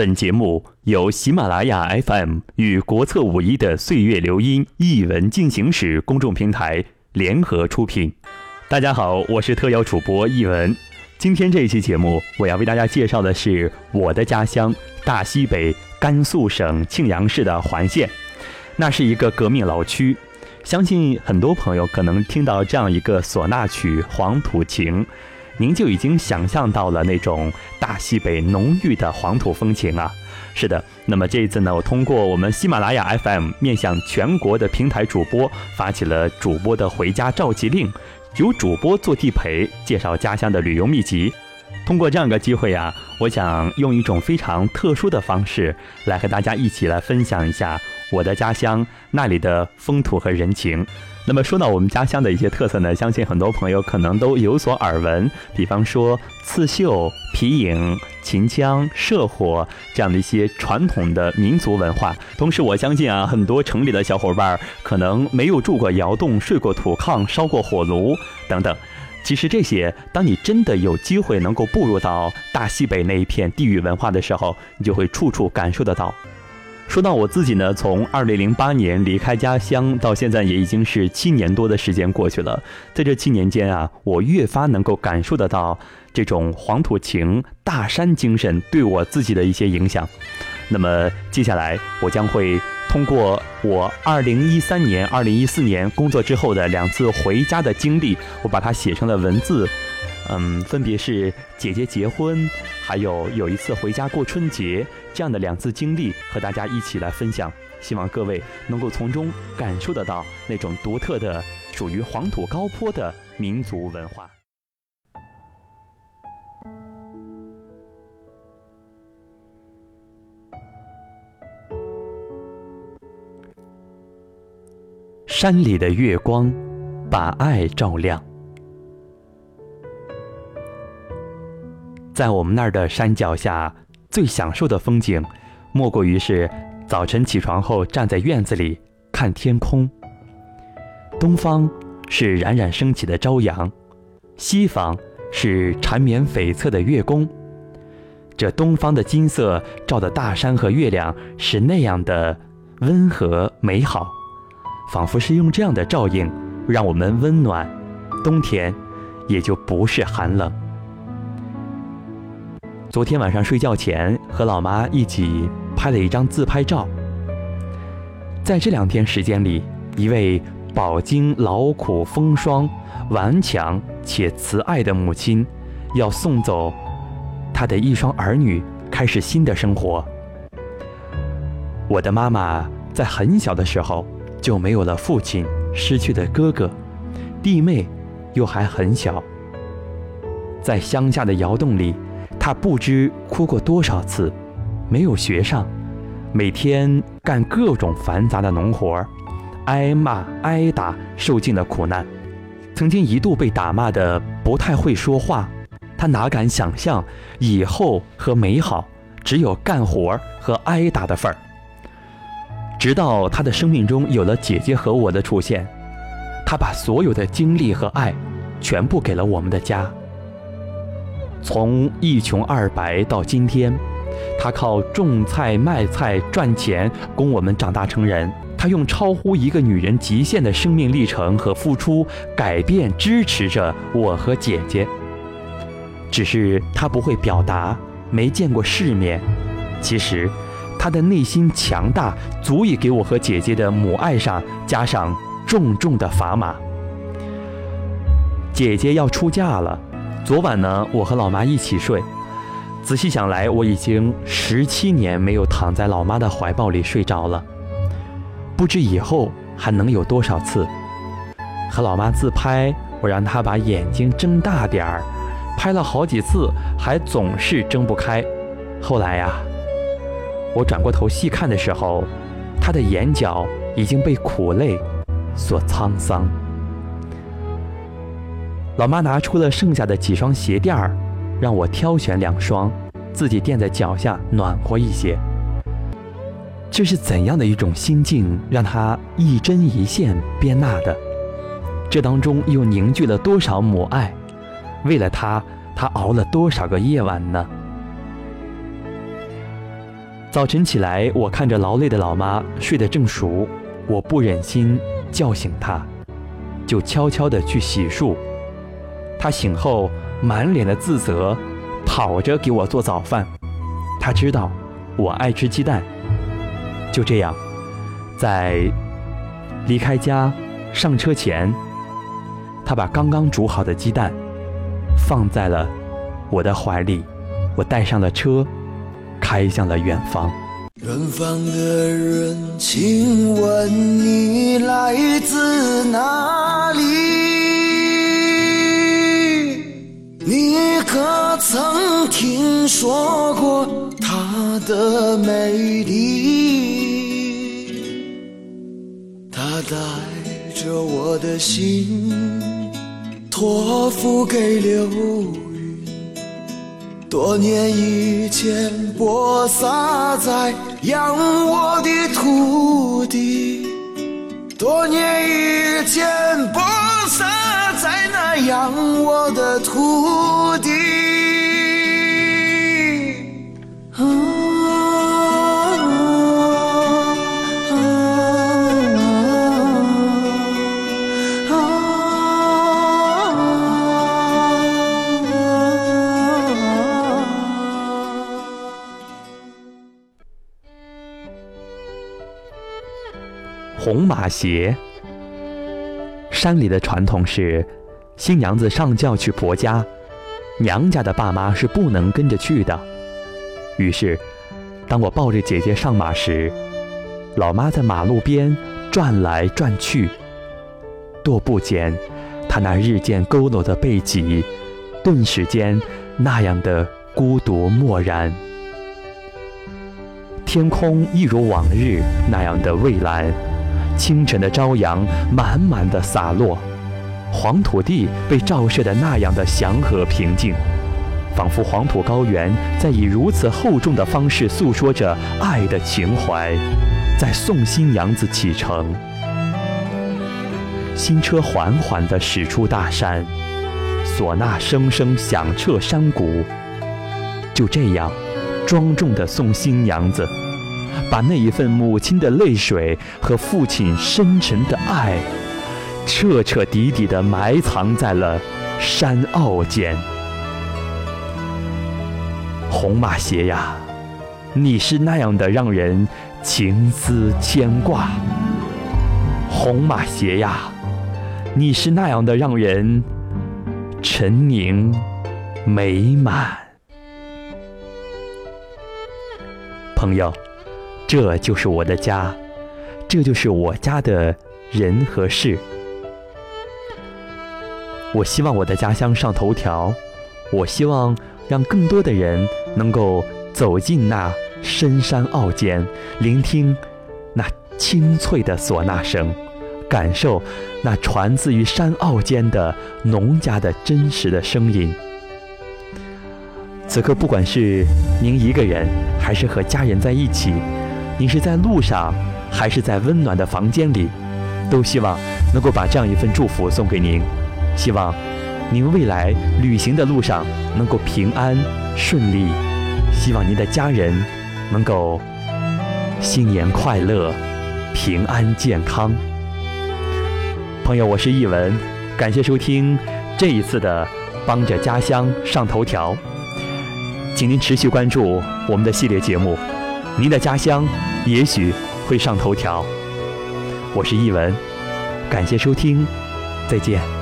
本节目由喜马拉雅 FM 与国策五一的岁月流音译文进行时公众平台联合出品。大家好，我是特邀主播译文。今天这一期节目，我要为大家介绍的是我的家乡大西北甘肃省庆阳市的环县。那是一个革命老区，相信很多朋友可能听到这样一个唢呐曲《黄土情》。您就已经想象到了那种大西北浓郁的黄土风情啊！是的，那么这一次呢，我通过我们喜马拉雅 FM 面向全国的平台主播发起了主播的回家召集令，由主播做地陪，介绍家乡的旅游秘籍。通过这样一个机会啊，我想用一种非常特殊的方式来和大家一起来分享一下我的家乡那里的风土和人情。那么说到我们家乡的一些特色呢，相信很多朋友可能都有所耳闻，比方说刺绣、皮影、秦腔、社火这样的一些传统的民族文化。同时，我相信啊，很多城里的小伙伴可能没有住过窑洞、睡过土炕、烧过火炉等等。其实这些，当你真的有机会能够步入到大西北那一片地域文化的时候，你就会处处感受得到。说到我自己呢，从二零零八年离开家乡到现在，也已经是七年多的时间过去了。在这七年间啊，我越发能够感受得到这种黄土情、大山精神对我自己的一些影响。那么接下来，我将会通过我二零一三年、二零一四年工作之后的两次回家的经历，我把它写成了文字。嗯，分别是姐姐结婚，还有有一次回家过春节这样的两次经历，和大家一起来分享。希望各位能够从中感受得到那种独特的、属于黄土高坡的民族文化。山里的月光，把爱照亮。在我们那儿的山脚下，最享受的风景，莫过于是早晨起床后站在院子里看天空。东方是冉冉升起的朝阳，西方是缠绵悱恻的月宫。这东方的金色照的大山和月亮是那样的温和美好，仿佛是用这样的照应让我们温暖，冬天也就不是寒冷。昨天晚上睡觉前，和老妈一起拍了一张自拍照。在这两天时间里，一位饱经劳苦风霜、顽强且慈爱的母亲，要送走她的一双儿女，开始新的生活。我的妈妈在很小的时候就没有了父亲，失去的哥哥、弟妹，又还很小，在乡下的窑洞里。他不知哭过多少次，没有学上，每天干各种繁杂的农活挨骂挨打，受尽了苦难。曾经一度被打骂的不太会说话，他哪敢想象以后和美好只有干活和挨打的份儿。直到他的生命中有了姐姐和我的出现，他把所有的精力和爱，全部给了我们的家。从一穷二白到今天，他靠种菜卖菜赚钱供我们长大成人。他用超乎一个女人极限的生命历程和付出，改变支持着我和姐姐。只是他不会表达，没见过世面。其实，他的内心强大，足以给我和姐姐的母爱上加上重重的砝码。姐姐要出嫁了。昨晚呢，我和老妈一起睡。仔细想来，我已经十七年没有躺在老妈的怀抱里睡着了。不知以后还能有多少次和老妈自拍，我让她把眼睛睁大点儿，拍了好几次，还总是睁不开。后来呀，我转过头细看的时候，她的眼角已经被苦泪所沧桑。老妈拿出了剩下的几双鞋垫儿，让我挑选两双，自己垫在脚下暖和一些。这是怎样的一种心境，让她一针一线编纳的？这当中又凝聚了多少母爱？为了她，她熬了多少个夜晚呢？早晨起来，我看着劳累的老妈睡得正熟，我不忍心叫醒她，就悄悄地去洗漱。他醒后满脸的自责，跑着给我做早饭。他知道我爱吃鸡蛋。就这样，在离开家上车前，他把刚刚煮好的鸡蛋放在了我的怀里，我带上了车。开向了远方。远方的人，请问你来自哪曾听说过她的美丽？她带着我的心，托付给流云。多年以前播撒在养我的土地，多年以前播撒在那养我的土地。红马鞋。山里的传统是，新娘子上轿去婆家，娘家的爸妈是不能跟着去的。于是，当我抱着姐姐上马时，老妈在马路边转来转去。踱步间，她那日渐佝偻的背脊，顿时间那样的孤独漠然。天空一如往日那样的蔚蓝。清晨的朝阳满满的洒落，黄土地被照射的那样的祥和平静，仿佛黄土高原在以如此厚重的方式诉说着爱的情怀，在送新娘子启程。新车缓缓地驶出大山，唢呐声声响彻山谷，就这样，庄重地送新娘子。把那一份母亲的泪水和父亲深沉的爱，彻彻底底地埋藏在了山坳间。红马鞋呀，你是那样的让人情思牵挂；红马鞋呀，你是那样的让人沉凝美满。朋友。这就是我的家，这就是我家的人和事。我希望我的家乡上头条，我希望让更多的人能够走进那深山坳间，聆听那清脆的唢呐声，感受那传自于山坳间的农家的真实的声音。此刻，不管是您一个人，还是和家人在一起。你是在路上，还是在温暖的房间里，都希望能够把这样一份祝福送给您。希望您未来旅行的路上能够平安顺利，希望您的家人能够新年快乐、平安健康。朋友，我是易文，感谢收听这一次的帮着家乡上头条，请您持续关注我们的系列节目。您的家乡也许会上头条。我是易文，感谢收听，再见。